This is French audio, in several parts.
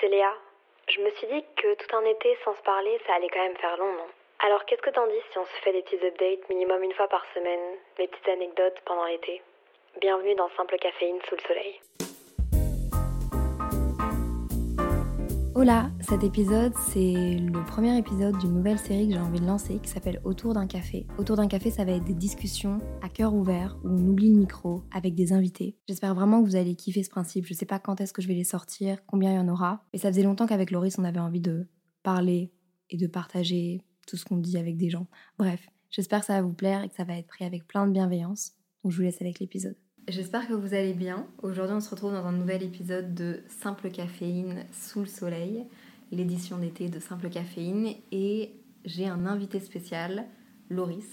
C'est Léa. Je me suis dit que tout un été sans se parler, ça allait quand même faire long, non? Alors qu'est-ce que t'en dis si on se fait des petits updates minimum une fois par semaine, des petites anecdotes pendant l'été? Bienvenue dans Simple Caféine sous le soleil. Hola, cet épisode, c'est le premier épisode d'une nouvelle série que j'ai envie de lancer qui s'appelle Autour d'un café. Autour d'un café, ça va être des discussions à cœur ouvert où on oublie le micro avec des invités. J'espère vraiment que vous allez kiffer ce principe. Je sais pas quand est-ce que je vais les sortir, combien il y en aura. Mais ça faisait longtemps qu'avec Loris, on avait envie de parler et de partager tout ce qu'on dit avec des gens. Bref, j'espère que ça va vous plaire et que ça va être pris avec plein de bienveillance. Donc je vous laisse avec l'épisode. J'espère que vous allez bien. Aujourd'hui, on se retrouve dans un nouvel épisode de Simple Caféine sous le soleil, l'édition d'été de Simple Caféine. Et j'ai un invité spécial, Loris.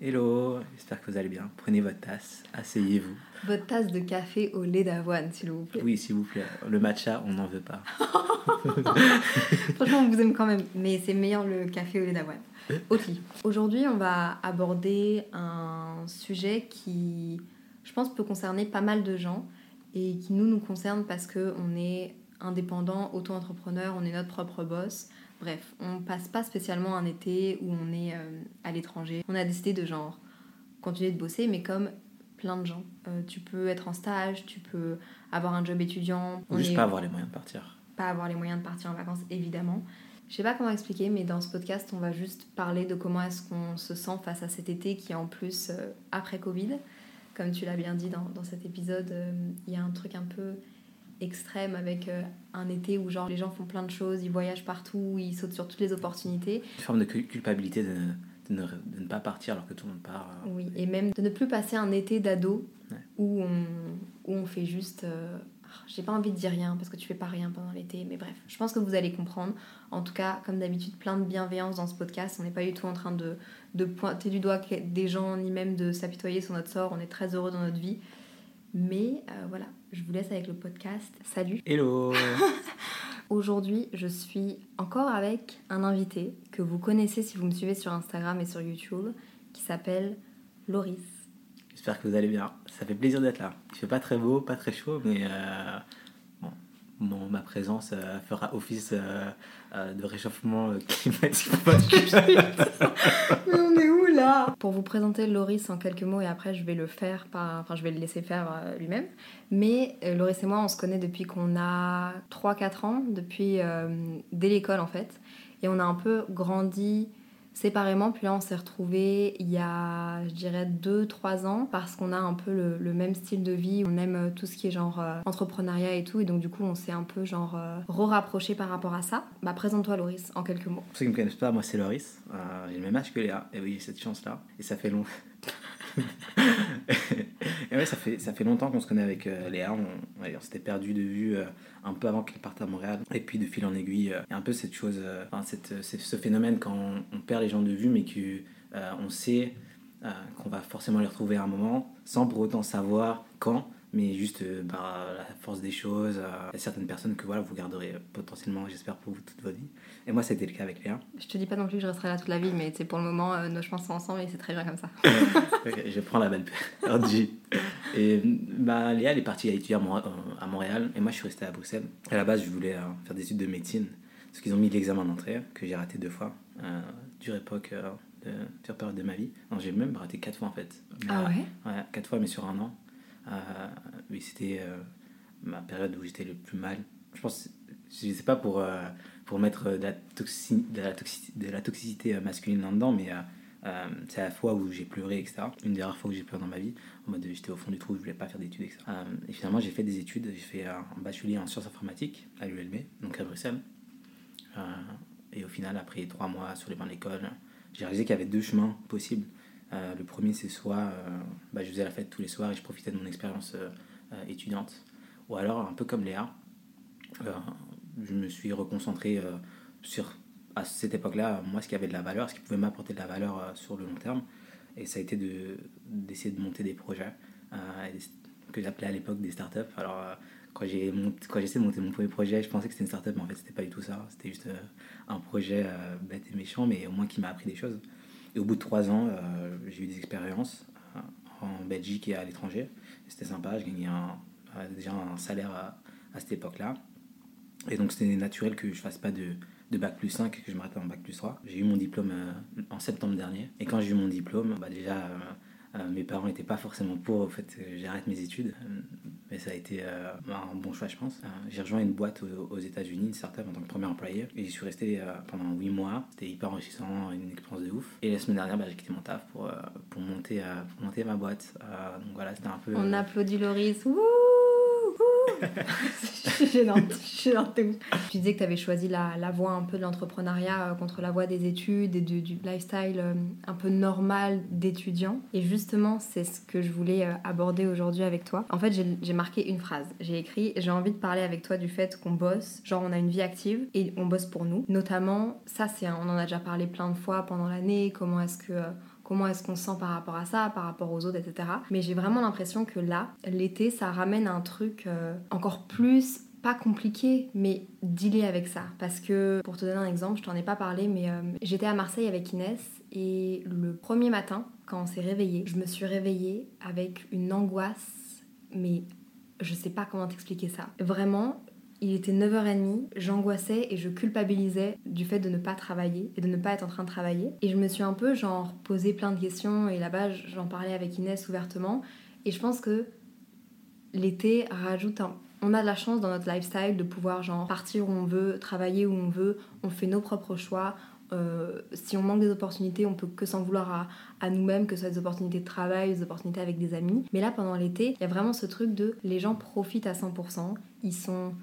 Hello, j'espère que vous allez bien. Prenez votre tasse, asseyez-vous. Votre tasse de café au lait d'avoine, s'il vous plaît. Oui, s'il vous plaît. Le matcha, on n'en veut pas. Franchement, on vous aime quand même, mais c'est meilleur le café au lait d'avoine. Ok. Aujourd'hui, on va aborder un sujet qui je pense, peut concerner pas mal de gens et qui nous nous concerne parce qu'on est indépendant, auto-entrepreneur, on est notre propre boss. Bref, on passe pas spécialement un été où on est euh, à l'étranger. On a décidé de genre continuer de bosser, mais comme plein de gens. Euh, tu peux être en stage, tu peux avoir un job étudiant. Ou juste pas avoir les moyens de partir. Pas avoir les moyens de partir en vacances, évidemment. Je sais pas comment expliquer, mais dans ce podcast, on va juste parler de comment est-ce qu'on se sent face à cet été qui est en plus euh, après Covid comme tu l'as bien dit dans, dans cet épisode, euh, il y a un truc un peu extrême avec euh, un été où genre les gens font plein de choses, ils voyagent partout, ils sautent sur toutes les opportunités. Une forme de culpabilité de, de, ne, de ne, pas partir alors que tout le monde part. Euh. Oui, et même de ne plus passer un été d'ado où, on, où on fait juste j'ai pas envie de dire rien parce que tu fais pas rien pendant l'été, mais bref, je pense que vous allez comprendre. En tout cas, comme d'habitude, plein de bienveillance dans ce podcast. On n'est pas du tout en train de, de, pointer du doigt des gens ni même de s'apitoyer sur notre sort. On est très heureux dans notre vie. Mais euh, voilà, je vous laisse avec le podcast. Salut. Hello. Aujourd'hui, je suis encore avec un invité que vous connaissez si vous me suivez sur Instagram et sur YouTube, qui s'appelle Loris. J'espère que vous allez bien. Ça fait plaisir d'être là. Il fait pas très beau, pas très chaud, mais euh, bon, ma présence euh, fera office euh, de réchauffement climatique. mais on est où là? Pour vous présenter Loris en quelques mots et après je vais le faire, enfin je vais le laisser faire lui-même. Mais Loris et moi on se connaît depuis qu'on a 3-4 ans, depuis dès l'école en fait. Et on a un peu grandi séparément. Puis là, on s'est retrouvés il y a, je dirais, 2-3 ans parce qu'on a un peu le, même style de vie. On aime euh, tout ce qui est genre euh, entrepreneuriat et tout. Et donc, du coup, on s'est un peu genre euh, re-rapproché par rapport à ça. Bah, présente-toi, Loris, en quelques mots. Pour ceux qui ne me connaissent pas, moi, c'est Loris. j'ai le même âge que Léa. Et oui, cette chance-là. Et ça fait long. et ouais, ça fait, ça fait longtemps qu'on se connaît avec euh, Léa. On, on s'était perdu de vue euh, un peu avant qu'elle parte à Montréal. Et puis de fil en aiguille, euh, il y a un peu cette chose, enfin, cette, ce phénomène quand on, perd les gens de vue, mais qu'on sait qu'on va forcément les retrouver à un moment, sans pour autant savoir quand mais juste par la force des choses. Il y a certaines personnes que voilà, vous garderez potentiellement, j'espère, pour vous toute votre vie. Et moi, c'était le cas avec Léa. Je te dis pas non plus que je resterai là toute la vie, mais c'est pour le moment, euh, nos chemins sont ensemble et c'est très bien comme ça. je prends la balle perdue. Et bah, Léa, elle est partie à étudier à Montréal et moi, je suis resté à Bruxelles. À la base, je voulais euh, faire des études de médecine parce qu'ils ont mis l'examen d'entrée que j'ai raté deux fois. Euh, dure époque euh, de dure période de ma vie. Non, j'ai même raté quatre fois en fait. ah ouais? Ouais, quatre fois, mais sur un an. oui, c'était ma période où j'étais le plus mal. Je pense, je sais pas pour pour mettre de la, de la, de la toxicité euh, masculine là-dedans, mais euh, euh, c'est la fois où j'ai pleuré, etc. Une des rares fois où j'ai pleuré dans ma vie, en mode j'étais au fond du trou, je voulais pas faire d'études, etc. et finalement, j'ai fait des études, j'ai fait un bachelier en sciences informatiques à l'ULB, donc à Bruxelles. et au final, après trois mois sur les bancs de l'école, j'ai réalisé qu'il y avait deux chemins possibles. le premier, c'est soit bah, je faisais la fête tous les soirs et je profitais de mon expérience étudiante. Ou alors, un peu comme Léa, je me suis reconcentré sur, à cette époque-là, moi, ce qui avait de la valeur, ce qui pouvait m'apporter de la valeur sur le long terme. Et ça a été d'essayer de, monter des projets que j'appelais à l'époque des startups. Alors, quand j'ai essayé de monter mon premier projet, je pensais que c'était une startup, mais en fait, c'était pas du tout ça. C'était juste un projet bête et méchant, mais au moins qui m'a appris des choses. Et au bout de trois ans, euh, j'ai eu des expériences euh, en Belgique et à l'étranger. C'était sympa, je gagnais euh, déjà un salaire à, à cette époque-là. Et donc c'était naturel que je fasse pas de, de bac plus 5 que je m'arrête en bac plus 3. J'ai eu mon diplôme en septembre dernier. Et quand j'ai eu mon diplôme, bah déjà euh, mes parents n'étaient pas forcément pour au fait que j'arrête mes études, euh, mais ça a été euh, un bon choix, je pense. j'ai rejoint une boîte aux, États-Unis, une startup en tant que premier employé, et j'y suis resté pendant 8 mois. C'était hyper enrichissant, une expérience de ouf. Et la semaine dernière, bah, j'ai quitté mon taf pour, pour, monter, pour monter ma boîte. donc voilà, c'était un peu. On applaudit Loris. Wouh gênante, gênante. Tu disais que tu avais choisi la, voie un peu de l'entrepreneuriat euh, contre la voie des études et du, du lifestyle euh, un peu normal d'étudiant. Et justement, c'est ce que je voulais euh, aborder aujourd'hui avec toi. En fait, j'ai marqué une phrase. J'ai écrit J'ai envie de parler avec toi du fait qu'on bosse, genre on a une vie active et on bosse pour nous. Notamment, ça, c'est on en a déjà parlé plein de fois pendant l'année. Comment est-ce que comment est-ce qu'on se sent par rapport à ça, par rapport aux autres, etc. Mais j'ai vraiment l'impression que là, l'été, ça ramène un truc euh, encore plus pas compliqué, mais dealer avec ça. Parce que, pour te donner un exemple, je t'en ai pas parlé, mais euh, j'étais à Marseille avec Inès et le premier matin, quand on s'est réveillé, je me suis réveillée avec une angoisse, mais je sais pas comment t'expliquer ça. Vraiment, il était 9h30, j'angoissais et je culpabilisais du fait de ne pas travailler et de ne pas être en train de travailler. Et je me suis un peu genre posé plein de questions et là-bas j'en parlais avec Inès ouvertement. Et je pense que l'été rajoute un... On a de la chance dans notre lifestyle de pouvoir genre partir où on veut, travailler où on veut, on fait nos propres choix. Euh, si on manque des opportunités, on peut que s'en vouloir à, à nous-mêmes, que ce soit des opportunités de travail, des opportunités avec des amis. Mais là, pendant l'été, il y a vraiment ce truc de les gens profitent à 100%, ils sont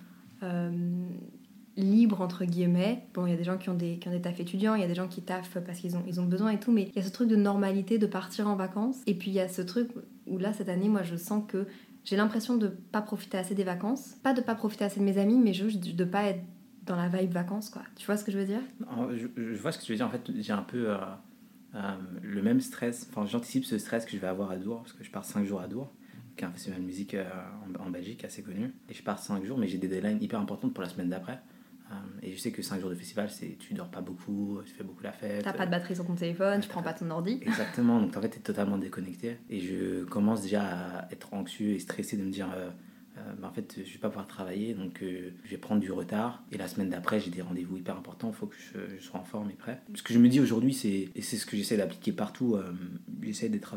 libre entre guillemets. Bon, il y a des gens qui ont des, qui ont des tafs étudiants, il y a des gens qui taffent parce qu'ils ont, ils ont besoin et tout, mais il y a ce truc de normalité de partir en vacances. Et puis il y a ce truc où là, cette année, moi, je sens que j'ai l'impression de pas profiter assez des vacances. Pas de pas profiter assez de mes amis, mais juste de pas être dans la vibe vacances, quoi. Tu vois ce que je veux dire? Je, vois ce que tu veux dire. En fait, j'ai un peu euh, euh, le même stress. Enfin, j'anticipe ce stress que je vais avoir à Dour, parce que je pars 5 jours à Dour qui est un festival de musique euh, en, Belgique assez connu. Et je pars 5 jours, mais j'ai des deadlines hyper importantes pour la semaine d'après. Euh, et je sais que 5 jours de festival, c'est tu dors pas beaucoup, tu fais beaucoup la fête. T'as pas de batterie sur ton téléphone, tu prends pas ton ordi. Exactement, donc en fait, t'es totalement déconnecté. Et je commence déjà à être anxieux et stressé de me dire. Euh, bah, en fait, je vais pas pouvoir travailler, donc je vais prendre du retard. Et la semaine d'après, j'ai des rendez-vous hyper importants, il faut que je, je, sois en forme et prêt. Ce que je me dis aujourd'hui, c'est, et c'est ce que j'essaie d'appliquer partout, j'essaie d'être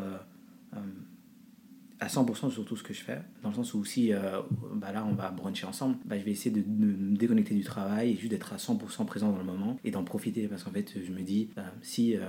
à 100% sur tout ce que je fais, dans le sens où si euh, bah là on va bruncher ensemble, bah je vais essayer de, me déconnecter du travail et juste d'être à 100% présent dans le moment et d'en profiter parce qu'en fait je me dis euh, si euh,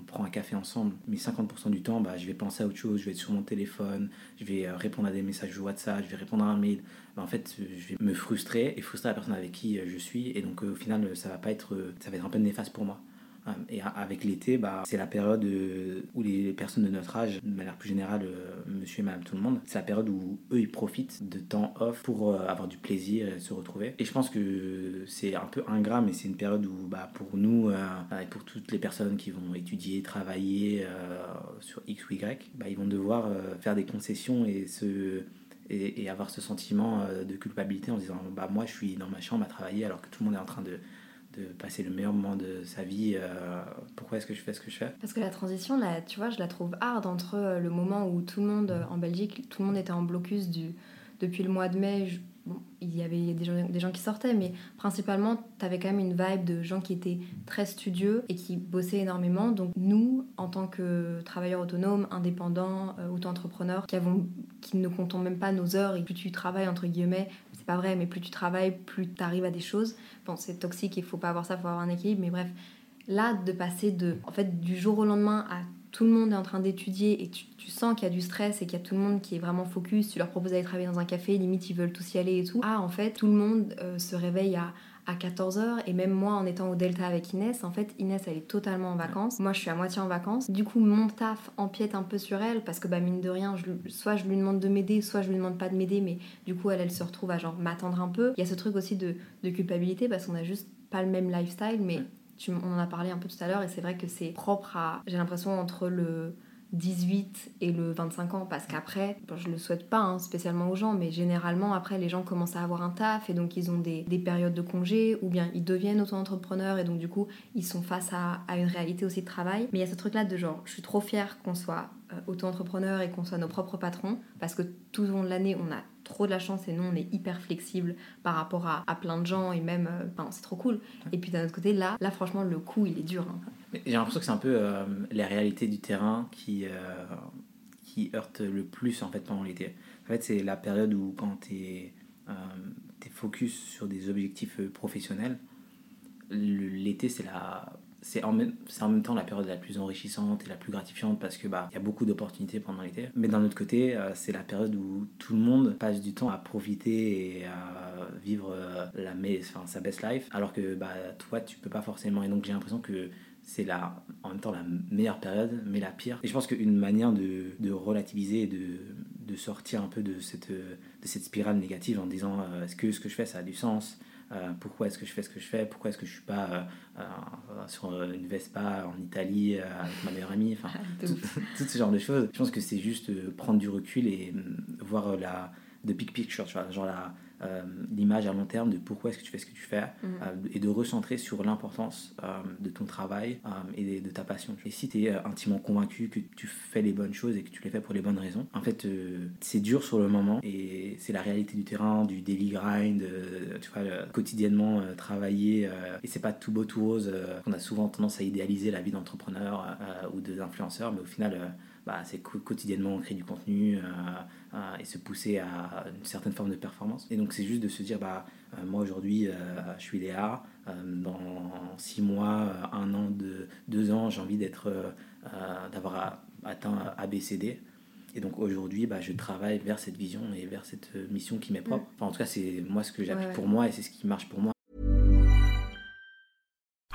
on prend un café ensemble, mais 50% du temps bah, je vais penser à autre chose, je vais être sur mon téléphone, je vais répondre à des messages WhatsApp, je vais répondre à un mail, bah, en fait je vais me frustrer et frustrer la personne avec qui je suis et donc au final ça va pas être, ça va être un peu néfaste pour moi. Euh, et avec l'été, bah, c'est la période euh, où les personnes de notre âge, de manière plus générale, euh, monsieur et madame tout le monde, c'est la période où eux ils profitent de temps off pour avoir du plaisir et se retrouver. Et je pense que c'est un peu ingrat, mais c'est une période où bah, pour nous et pour toutes les personnes qui vont étudier, travailler sur X ou Y, bah, ils vont devoir faire des concessions et se avoir ce sentiment de culpabilité en disant bah moi je suis dans ma chambre à travailler alors que tout le monde est en train de de passer le meilleur moment de sa vie. Euh, pourquoi est-ce que je fais ce que je fais? Parce que la transition, là, tu vois, je la trouve hard entre euh, le moment où tout le monde, euh, en Belgique, tout le monde était en blocus du, depuis le mois de mai. il y avait des gens, des gens qui sortaient, mais principalement, tu avais quand même une vibe de gens qui étaient très studieux et qui bossaient énormément. Donc nous, en tant que travailleurs autonomes, indépendants, auto-entrepreneurs, qui, avons, qui ne comptons même pas nos heures et plus tu travailles, entre guillemets, c'est pas vrai, mais plus tu travailles, plus tu arrives à des choses. Bon, c'est toxique, il faut pas avoir ça, il faut avoir un équilibre, mais bref. Là, de passer de, en fait, du jour au lendemain à tout le monde est en train d'étudier et tu, sens qu'il y a du stress et qu'il y a tout le monde qui est vraiment focus, tu leur proposes d'aller travailler dans un café, limite ils veulent tous y aller et tout. Ah, en fait, tout le monde euh, se réveille à à 14h et même moi en étant au Delta avec Inès, en fait Inès elle est totalement en vacances, moi je suis à moitié en vacances, du coup mon taf empiète un peu sur elle parce que bah mine de rien, je, soit je lui demande de m'aider, soit je lui demande pas de m'aider. Mais du coup elle elle se retrouve à genre m'attendre un peu. Il y a ce truc aussi de, de culpabilité parce qu'on a juste pas le même lifestyle. Mais tu, on en a parlé un peu tout à l'heure et c'est vrai que c'est propre à, j'ai l'impression entre le 18 et le 25 ans parce qu'après, je le souhaite pas hein, spécialement aux gens, mais généralement après les gens commencent à avoir un taf et donc ils ont des, périodes de congé ou bien ils deviennent auto-entrepreneurs et donc du coup ils sont face à, à, une réalité aussi de travail. Mais il y a ce truc là de genre, je suis trop fière qu'on soit euh, auto-entrepreneur et qu'on soit nos propres patrons parce que tout au long de l'année on a trop de la chance et nous on est hyper flexible par rapport à, à plein de gens et même, euh, c'est trop cool. Et puis d'un autre côté là, là franchement le coup il est dur. Hein. J'ai l'impression que c'est un peu euh, la réalité du terrain qui, euh, qui heurte le plus en fait pendant l'été. En fait, c'est la période où quand tu es, euh, focus sur des objectifs professionnels, l'été c'est la c'est en, même, en même temps la période la plus enrichissante et la plus gratifiante parce que bah y a beaucoup d'opportunités pendant l'été. Mais d'un autre côté, c'est la période où tout le monde passe du temps à profiter et à vivre la enfin, sa best life, alors que bah toi tu peux pas forcément. Et donc j'ai l'impression que c'est en même temps la meilleure période, mais la pire. Et je pense qu'une manière de, de, relativiser et de, de, sortir un peu de cette, de cette spirale négative en disant euh, est-ce que ce que je fais ça a du sens? Euh, pourquoi est-ce que je fais ce que je fais? Pourquoi est-ce que je suis pas euh, sur une Vespa en Italie avec ma meilleure amie? Enfin, ah, tout, ce genre de choses. Je pense que c'est juste prendre du recul et voir la de big picture, tu vois, genre la, euh, l'image à long terme de pourquoi est-ce que tu fais ce que tu fais mm. euh, et de recentrer sur l'importance euh, de ton travail et de, ta passion. Et si tu es intimement convaincu que tu fais les bonnes choses et que tu les fais pour les bonnes raisons, en fait, c'est dur sur le moment et c'est la réalité du terrain, du daily grind, tu vois, quotidiennement travailler et c'est pas tout beau, tout rose. on a souvent tendance à idéaliser la vie d'entrepreneur ou d'influenceur, mais au final, bah, c'est quotidiennement créer du contenu et se pousser à une certaine forme de performance. Et donc c'est juste de se dire, bah, euh, moi aujourd'hui, euh, je suis Léa, euh, dans six mois, un an, deux, deux ans, j'ai envie d'être, d'avoir atteint ABCD. Et donc aujourd'hui, bah, je travaille vers cette vision et vers cette mission qui m'est propre. Enfin, en tout cas, c'est moi ce que j'applique pour moi et c'est ce qui marche pour moi.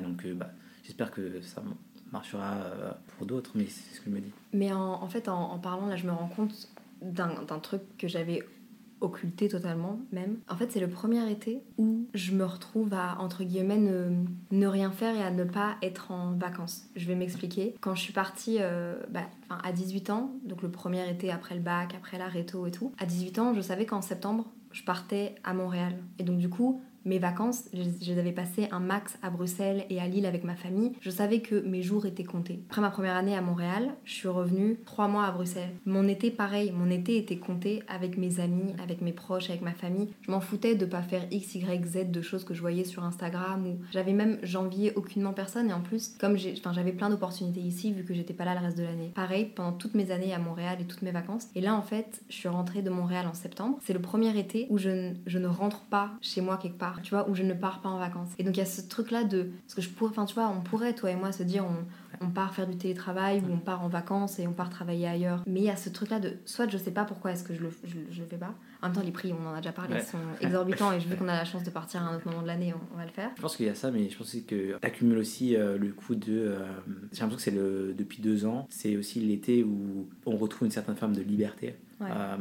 Donc, euh, bah, j'espère que ça marchera euh, pour d'autres, mais c'est ce que je me dis. Mais en, fait, en, parlant, là, je me rends compte d'un truc que j'avais occulté totalement même. En fait, c'est le premier été où je me retrouve à, entre guillemets, ne, ne, rien faire et à ne pas être en vacances. Je vais m'expliquer. Quand je suis partie euh, bah, à 18 ans, donc le premier été après le bac, après la réto et tout, à 18 ans, je savais qu'en septembre, je partais à Montréal. Et donc du coup, mes vacances, je, les avais passées un max à Bruxelles et à Lille avec ma famille. Je savais que mes jours étaient comptés. Après ma première année à Montréal, je suis revenue trois mois à Bruxelles. Mon été, pareil, mon été était compté avec mes amis, avec mes proches, avec ma famille. Je m'en foutais de pas faire X, Y, Z de choses que je voyais sur Instagram ou j'avais même, j'enviais aucunement personne et en plus, comme j'avais plein d'opportunités ici vu que j'étais pas là le reste de l'année. Pareil, pendant toutes mes années à Montréal et toutes mes vacances. Et là, en fait, je suis rentrée de Montréal en septembre. C'est le premier été où je, je ne rentre pas chez moi quelque part tu vois, où je ne pars pas en vacances. Et donc il y a ce truc-là de. Parce que je pourrais, enfin, tu vois, on pourrait, toi et moi, se dire, on, on, part faire du télétravail ou on part en vacances et on part travailler ailleurs. Mais il y a ce truc-là de. Soit je sais pas pourquoi est-ce que je le, je, le fais pas. En même temps, les prix, on en a déjà parlé, sont exorbitants et vu qu'on a la chance de partir à un autre moment de l'année, on, va le faire. Je pense qu'il y a ça, mais je pense que tu aussi euh, le coup de. Euh, j'ai l'impression que c'est le, depuis deux ans, c'est aussi l'été où on retrouve une certaine forme de liberté. Euh,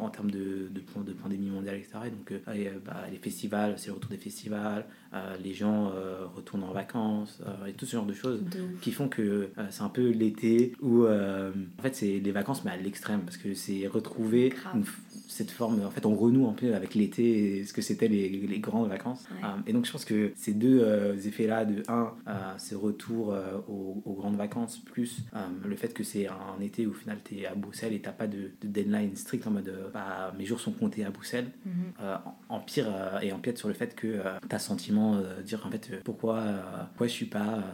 en termes de, de, de, pandémie mondiale, etc. Et donc, euh, euh, bah, les festivals, c'est le retour des festivals, euh, les gens retournent en vacances, et tout ce genre de choses qui font que c'est un peu l'été où, en fait, c'est les vacances, mais à l'extrême, parce que c'est retrouver cette forme, en fait, on renoue un peu avec l'été, ce que c'était les, les, grandes vacances. Ouais. Euh, et donc, je pense que ces deux euh, effets-là, de un, euh, ce retour aux, aux grandes vacances, plus le fait que c'est un été où au final tu es à Bruxelles et t'as pas de, de deadline strict en mode bah, mes jours sont comptés à Bruxelles, euh, empire et empiète sur le fait que t'as sentiment de dire en fait pourquoi, pourquoi je suis pas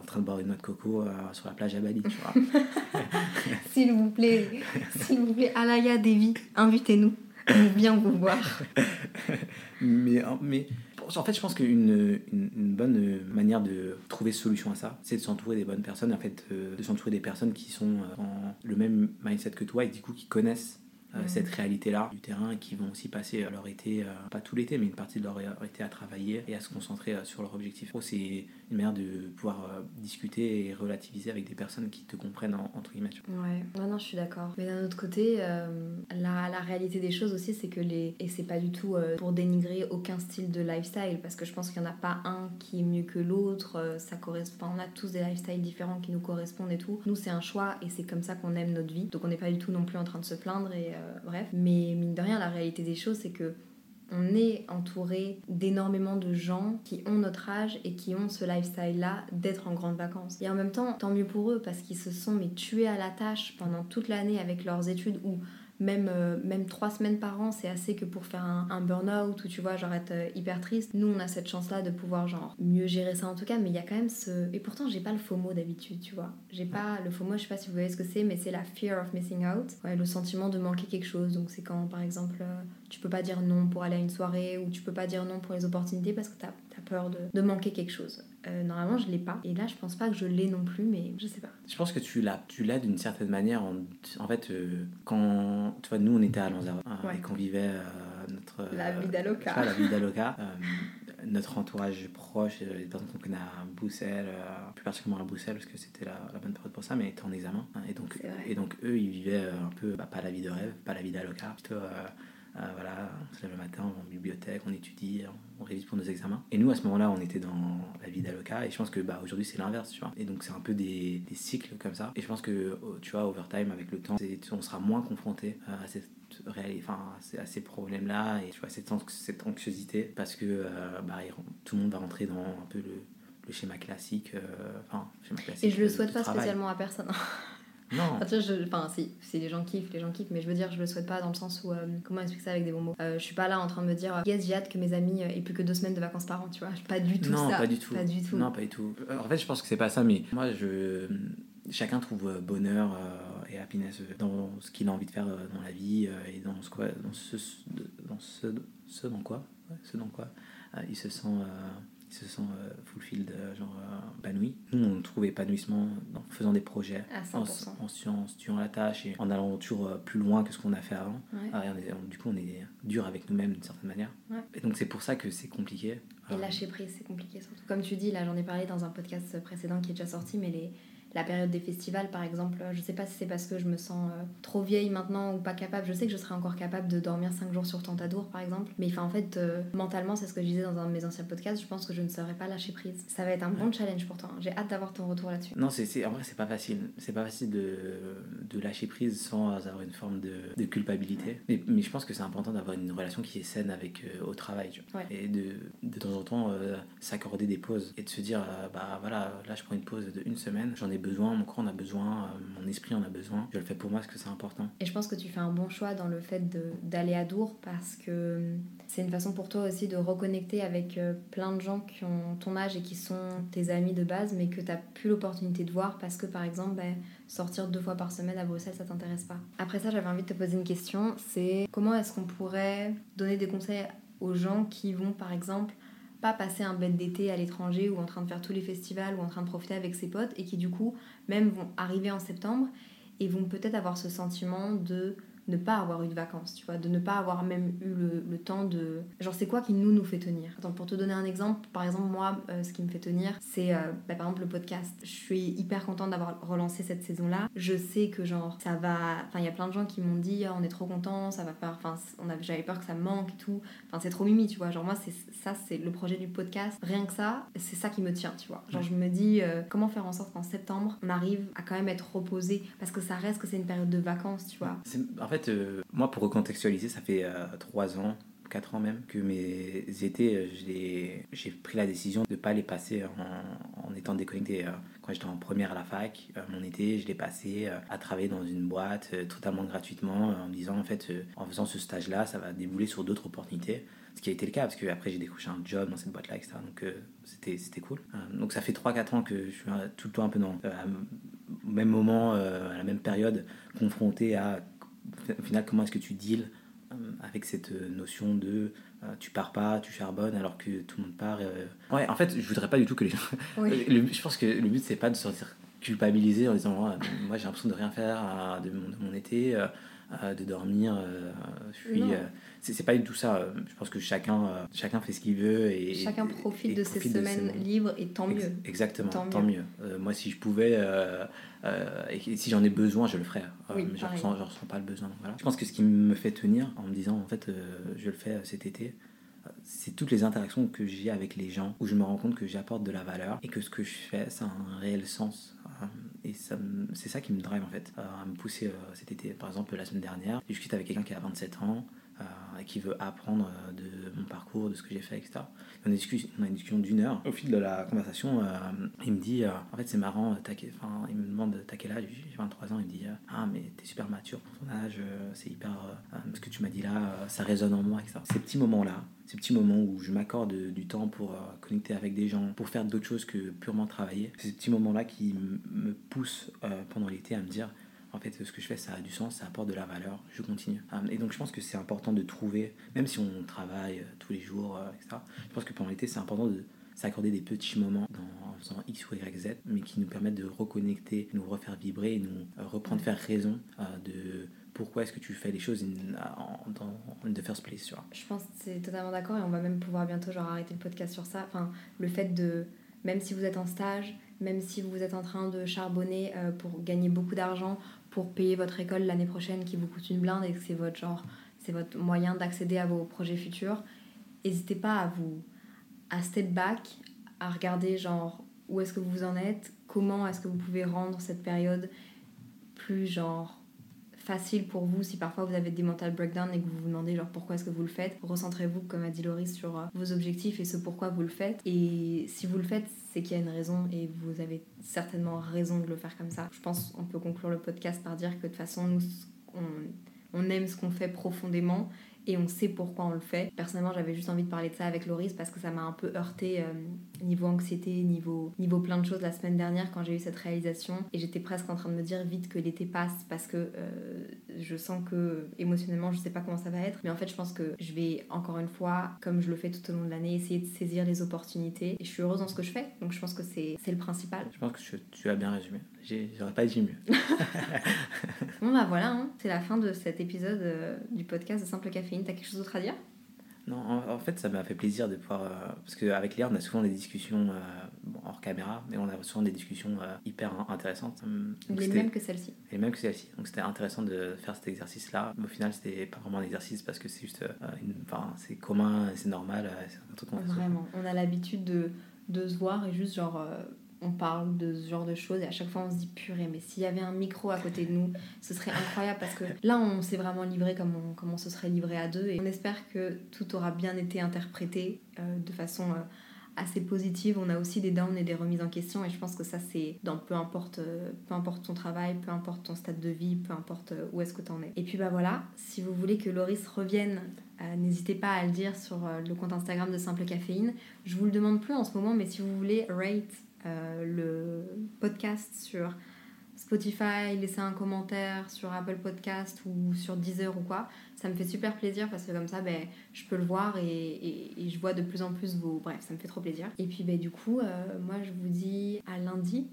en train de boire une noix de coco sur la plage à Bali, tu vois. S'il vous plaît, s'il vous plaît, Alaya Devi, invitez-nous. On bien vous voir. mais, mais en fait, je pense qu'une une, bonne manière de trouver solution à ça, c'est de s'entourer des bonnes personnes, en fait, euh, de s'entourer des personnes qui sont euh, dans le même mindset que toi et du coup qui connaissent euh, cette réalité-là du terrain et qui vont aussi passer leur été, euh, pas tout l'été, mais une partie de leur été à travailler et à se concentrer euh, sur leur objectif. Oh, c'est une manière de pouvoir discuter et relativiser avec des personnes qui te comprennent, en- entre guillemets. Ouais, non, non, je suis d'accord. Mais d'un autre côté, euh, la, la réalité des choses aussi, c'est que les. Et c'est pas du tout euh, pour dénigrer aucun style de lifestyle, parce que je pense qu'il n'y en a pas un qui est mieux que l'autre. ça correspond. On a tous des lifestyles différents qui nous correspondent et tout. Nous, c'est un choix et c'est comme ça qu'on aime notre vie. Donc on n'est pas du tout non plus en train de se plaindre et euh, bref. Mais mine de rien, la réalité des choses, c'est que. On est entouré d'énormément de gens qui ont notre âge et qui ont ce lifestyle-là d'être en grande vacances. Et en même temps, tant mieux pour eux parce qu'ils se sont mais tués à la tâche pendant toute l'année avec leurs études ou même, euh, même trois semaines par an, c'est assez que pour faire un, un burn-out ou tu vois, genre être euh, hyper triste. Nous, on a cette chance-là de pouvoir genre mieux gérer ça en tout cas, mais il y a quand même ce. Et pourtant, j'ai pas le FOMO d'habitude, tu vois. J'ai pas le FOMO, je sais pas si vous voyez ce que c'est, mais c'est la fear of missing out. Ouais, le sentiment de manquer quelque chose. Donc, c'est quand par exemple, euh, tu peux pas dire non pour aller à une soirée ou tu peux pas dire non pour les opportunités parce que t'as as peur de, de manquer quelque chose. Euh, normalement, je l'ai pas. Et là, je pense pas que je l'ai non plus, mais je sais pas. Je pense que tu l'as, tu l'as d'une certaine manière. En, en fait, euh, quand tu vois, nous on était à Lanzarote euh, Ouais. et qu'on vivait euh, notre La vida loca. tu vois, la vida loca. notre entourage proche, les personnes qu'on connaît à Bruxelles, plus particulièrement à Bruxelles parce que c'était la, la bonne période pour ça, mais étaient en examen. hein, et donc, et donc eux, ils vivaient un peu bah, pas la vie de rêve, pas la vida loca, plutôt. voilà, on se lève le matin, on va en bibliothèque, on étudie, on révise pour nos examens. Et nous, à ce moment-là, on était dans la vie d'Aloca, et je pense que bah, aujourd'hui, c'est l'inverse, tu vois. Et donc, c'est un peu des, des cycles comme ça. Et je pense que, oh, tu vois, overtime, avec le temps, on sera moins confronté euh, à cette enfin, à ces- à ces problèmes-là, et tu vois, cette, anx- cette anxiosité, parce que euh, bah, tout le monde va rentrer dans un peu le, le schéma classique, euh, enfin, schéma classique. Et je le souhaite pas travail. spécialement à personne. Non, Enfin, tu vois, je- enfin, si, si les gens kiffent, les gens kiffent, mais je veux dire, je le souhaite pas dans le sens où, euh, comment expliquer ça avec des bons mots? Euh, Je suis pas là en train de me dire, yes, j'ai hâte que mes amis euh, aient plus que deux semaines de vacances par an, tu vois. Pas du tout non, ça. pas du tout. Pas du tout. Non, pas du tout. Euh, En fait, je pense que c'est pas ça, mais moi, je... chacun trouve bonheur et happiness dans ce qu'il a envie de faire dans la vie et dans ce, quoi, dans ce, dans ce, ce dans quoi, ouais, ce dans quoi il se sent, il se sent euh, fulfilled, euh, genre euh, épanoui. Nous, on trouve épanouissement en faisant des projets, en, 100%. s- en, tuant la tâche et en allant toujours euh, plus loin que ce qu'on a fait avant. Ouais. Ah, et on est- on- du coup, on est dur avec nous-mêmes d'une certaine manière. Ouais. Et donc, c'est pour ça que c'est compliqué. Et lâcher prise, c'est compliqué surtout. Comme tu dis, là j'en ai parlé dans un podcast précédent qui est déjà sorti, mais les, la période des festivals par exemple, je sais pas si c'est parce que je me sens euh, trop vieille maintenant ou pas capable. Je sais que je serais encore capable de dormir 5 jours sur Tentadour par exemple, mais enfin, en fait, euh, mentalement, c'est ce que je disais dans un de mes anciens podcasts, je pense que je ne saurais pas lâcher prise. Ça va être un bon challenge pour toi. hein. J'ai hâte d'avoir ton retour là-dessus. Non, c'est, en vrai, c'est pas facile. C'est pas facile de, de lâcher prise sans avoir une forme de, de culpabilité. Mais, mais je pense que c'est important d'avoir une relation qui est saine avec, euh, au travail. tu vois. Ouais. Et de, de temps en temps, s'accorder des pauses. Et de se dire, bah voilà, là je prends une pause de une semaine, j'en ai besoin, mon corps en a besoin, euh, mon esprit en a besoin. Je le fais pour moi parce que c'est important. Et je pense que tu fais un bon choix dans le fait d'aller à Dour parce que hum, c'est une façon pour toi aussi de reconnecter avec euh, plein de gens qui ont ton âge et qui sont tes amis de base, mais que tu n'as plus l'opportunité de voir parce que par exemple, ben, sortir deux fois par semaine à Bruxelles, ça t'intéresse pas. Après ça, j'avais envie de te poser une question c'est comment est-ce qu'on pourrait donner des conseils aux gens qui vont par exemple pas passer un bête d'été à l'étranger ou en train de faire tous les festivals ou en train de profiter avec ses potes et qui du coup même vont arriver en septembre et vont peut-être avoir ce sentiment de ne pas avoir eu de vacances, tu vois, de ne pas avoir même eu le, le temps de... Genre, c'est quoi qui nous, nous fait tenir? Attends, pour te donner un exemple, par exemple, moi, euh, ce qui me fait tenir, c'est, euh, bah, par exemple, le podcast. Je suis hyper contente d'avoir relancé cette saison-là. Je sais que, genre, ça va... Enfin, il y a plein de gens qui m'ont dit, Ah, on est trop contents, ça va faire... Enfin, on avait- j'avais peur que ça me manque et tout. Enfin, c'est trop mimi, tu vois. Genre, moi, c'est ça, c'est le projet du podcast. Rien que ça, c'est ça qui me tient, tu vois. Genre, je me dis, euh, comment faire en sorte qu'en septembre, on arrive à quand même être reposé Parce que ça reste que c'est une période de vacances, tu vois. En fait, euh, moi, pour recontextualiser, ça fait euh, trois ans, quatre ans même, que mes étés, euh, j'ai pris la décision de ne pas les passer en, étant déconnecté. Quand j'étais en première à la fac, mon été, je l'ai passé à travailler dans une boîte totalement gratuitement, en me disant, en fait, en faisant ce stage-là, ça va débouler sur d'autres opportunités. Ce qui a été le cas, parce que après j'ai décroché un job dans cette boîte-là, etc. Donc c'était cool. Donc ça fait 3-4 ans que je suis tout le temps un peu dans, euh, même moment, à la même période, confronté à, au final, comment est-ce que tu deals euh, avec cette euh, notion de euh, tu pars pas, tu charbonnes alors que tout le monde part. euh. Ouais, en fait, je voudrais pas du tout que les gens. Oui. Le but- je pense que le but, c'est pas de se sentir culpabilisé en disant Ouais, moi j'ai l'impression de rien faire de, mon, de mon été, euh, de dormir. euh, je suis, Non. euh, c'est pas du tout ça. Je pense que chacun, chacun fait ce qu'il veut. Et, Chacun profite et de ses profite semaines libres et tant mieux. Exactement, Tant tant, mieux. mieux. Moi, si je pouvais, et si j'en ai besoin, je le ferais. Oui, je pareil. ressens, pas le besoin. voilà. Je pense que ce qui me fait tenir en me disant, en fait, je le fais cet été, c'est toutes les interactions que j'ai avec les gens où je me rends compte que j'apporte de la valeur et que ce que je fais, ça a un réel sens. Et c'est ça qui me drive en fait, à me pousser euh, cet été. Par exemple, la semaine dernière, j'ai discuté avec quelqu'un qui a 27 ans qui veut apprendre euh, de mon parcours, de ce que j'ai fait, etc. On a, une discussion d'une heure. Au fil de la conversation, euh, il me dit euh, En fait, c'est marrant, enfin, il me demande T'as quel âge? J'ai 23 ans. Il me dit Ah, mais t'es super mature pour ton âge, c'est hyper. ce que tu m'as dit là, ça résonne en moi, etc. Ces petits moments-là, ces petits moments où je m'accorde du temps pour connecter avec des gens, pour faire d'autres choses que purement travailler, ces petits moments-là qui me poussent pendant l'été à me dire en fait, ce que je fais, ça a du sens, ça apporte de la valeur, je continue. Et donc, je pense que c'est important de trouver, même si on travaille euh, tous les jours, euh, etc., je pense que pendant l'été, c'est important de s'accorder des petits moments en faisant X ou Y, Z, mais qui nous permettent de reconnecter, nous refaire vibrer, nous euh, reprendre, faire raison de pourquoi est-ce que tu fais les choses en, the first place, tu vois. Je pense que c'est totalement d'accord et on va même pouvoir bientôt genre arrêter le podcast sur ça. Enfin, le fait de, même si vous êtes en stage, même si vous êtes en train de charbonner pour gagner beaucoup d'argent, pour payer votre école l'année prochaine qui vous coûte une blinde et que c'est votre genre, c'est votre moyen d'accéder à vos projets futurs, n'hésitez pas à vous, à step back, à regarder genre où est-ce que vous en êtes, comment est-ce que vous pouvez rendre cette période plus genre facile pour vous si parfois vous avez des mental breakdowns et que vous vous demandez genre pourquoi est-ce que vous le faites? Recentrez-vous comme a dit Loris sur euh, vos objectifs et ce pourquoi vous le faites. Et si vous le faites c'est qu'il y a une raison et vous avez certainement raison de le faire comme ça. Je pense on peut conclure le podcast par dire que de toute façon nous on, on aime ce qu'on fait profondément et on sait pourquoi on le fait. Personnellement, j'avais juste envie de parler de ça avec Loris parce que ça m'a un peu heurté euh, niveau anxiété, niveau, niveau plein de choses la semaine dernière quand j'ai eu cette réalisation. Et j'étais presque en train de me dire vite que l'été passe parce que euh, je sens que émotionnellement, je sais pas comment ça va être. Mais en fait, je pense que je vais encore une fois, comme je le fais tout au long de l'année, essayer de saisir les opportunités. Et je suis heureuse dans ce que je fais. Donc je pense que c'est le principal. Je pense que tu, tu as bien résumé. J'aurais pas dit mieux. Bon bah voilà, hein. c'est la fin de cet épisode euh, du podcast de Simple Caféine. T'as quelque chose d'autre à dire? Non, en, en fait, ça m'a fait plaisir de pouvoir. euh, parce qu'avec Léa, on a souvent des discussions euh, bon, hors caméra, mais on a souvent des discussions euh, hyper in- intéressantes. Hum, donc Les mêmes que celle-ci. Et même que celle-ci. Donc c'était intéressant de faire cet exercice-là. Mais au final, c'était pas vraiment un exercice parce que c'est juste. Enfin, c'est commun, c'est normal, c'est un truc qu'on. Vraiment, on a l'habitude de, de se voir et juste genre on parle de ce genre de choses et à chaque fois on se dit purée mais s'il y avait un micro à côté de nous ce serait incroyable parce que là on s'est vraiment livré comme on, se serait livré à deux et on espère que tout aura bien été interprété euh, de façon euh, assez positive. On a aussi des downs et des remises en question et je pense que ça c'est dans peu importe, euh, ton travail, peu importe ton stade de vie, peu importe où est-ce que tu en es. Et puis bah voilà, si vous voulez que Loris revienne, n'hésitez pas à le dire sur le compte Instagram de Simple Caféine. Je vous le demande plus en ce moment, mais si vous voulez rate euh, le podcast sur Spotify, laisser un commentaire sur Apple Podcast ou sur Deezer ou quoi, ça me fait super plaisir parce que comme ça, ben, je peux le voir et, et- je vois de plus en plus vos... Bref, ça me fait trop plaisir. Et puis ben, du coup, euh, moi je vous dis à lundi,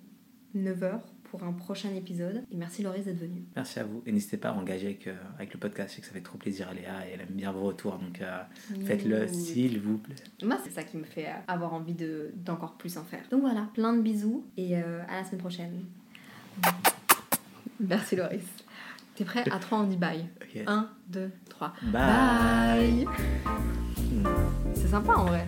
9h, pour un prochain épisode. Et merci Loris d'être venu. Merci à vous. Et n'hésitez pas à engager avec, euh, avec le podcast. Je sais que ça fait trop plaisir à Léa et elle aime bien vos retours. Donc euh, faites-le, s'il vous plaît. Moi, c'est ça qui me fait euh, avoir envie de- d'encore plus en faire. Donc voilà, plein de bisous et euh, à la semaine prochaine. Merci Loris. T'es prêt? À 3, on dit bye. Ok. 1, 2, 3. Bye. C'est sympa en vrai.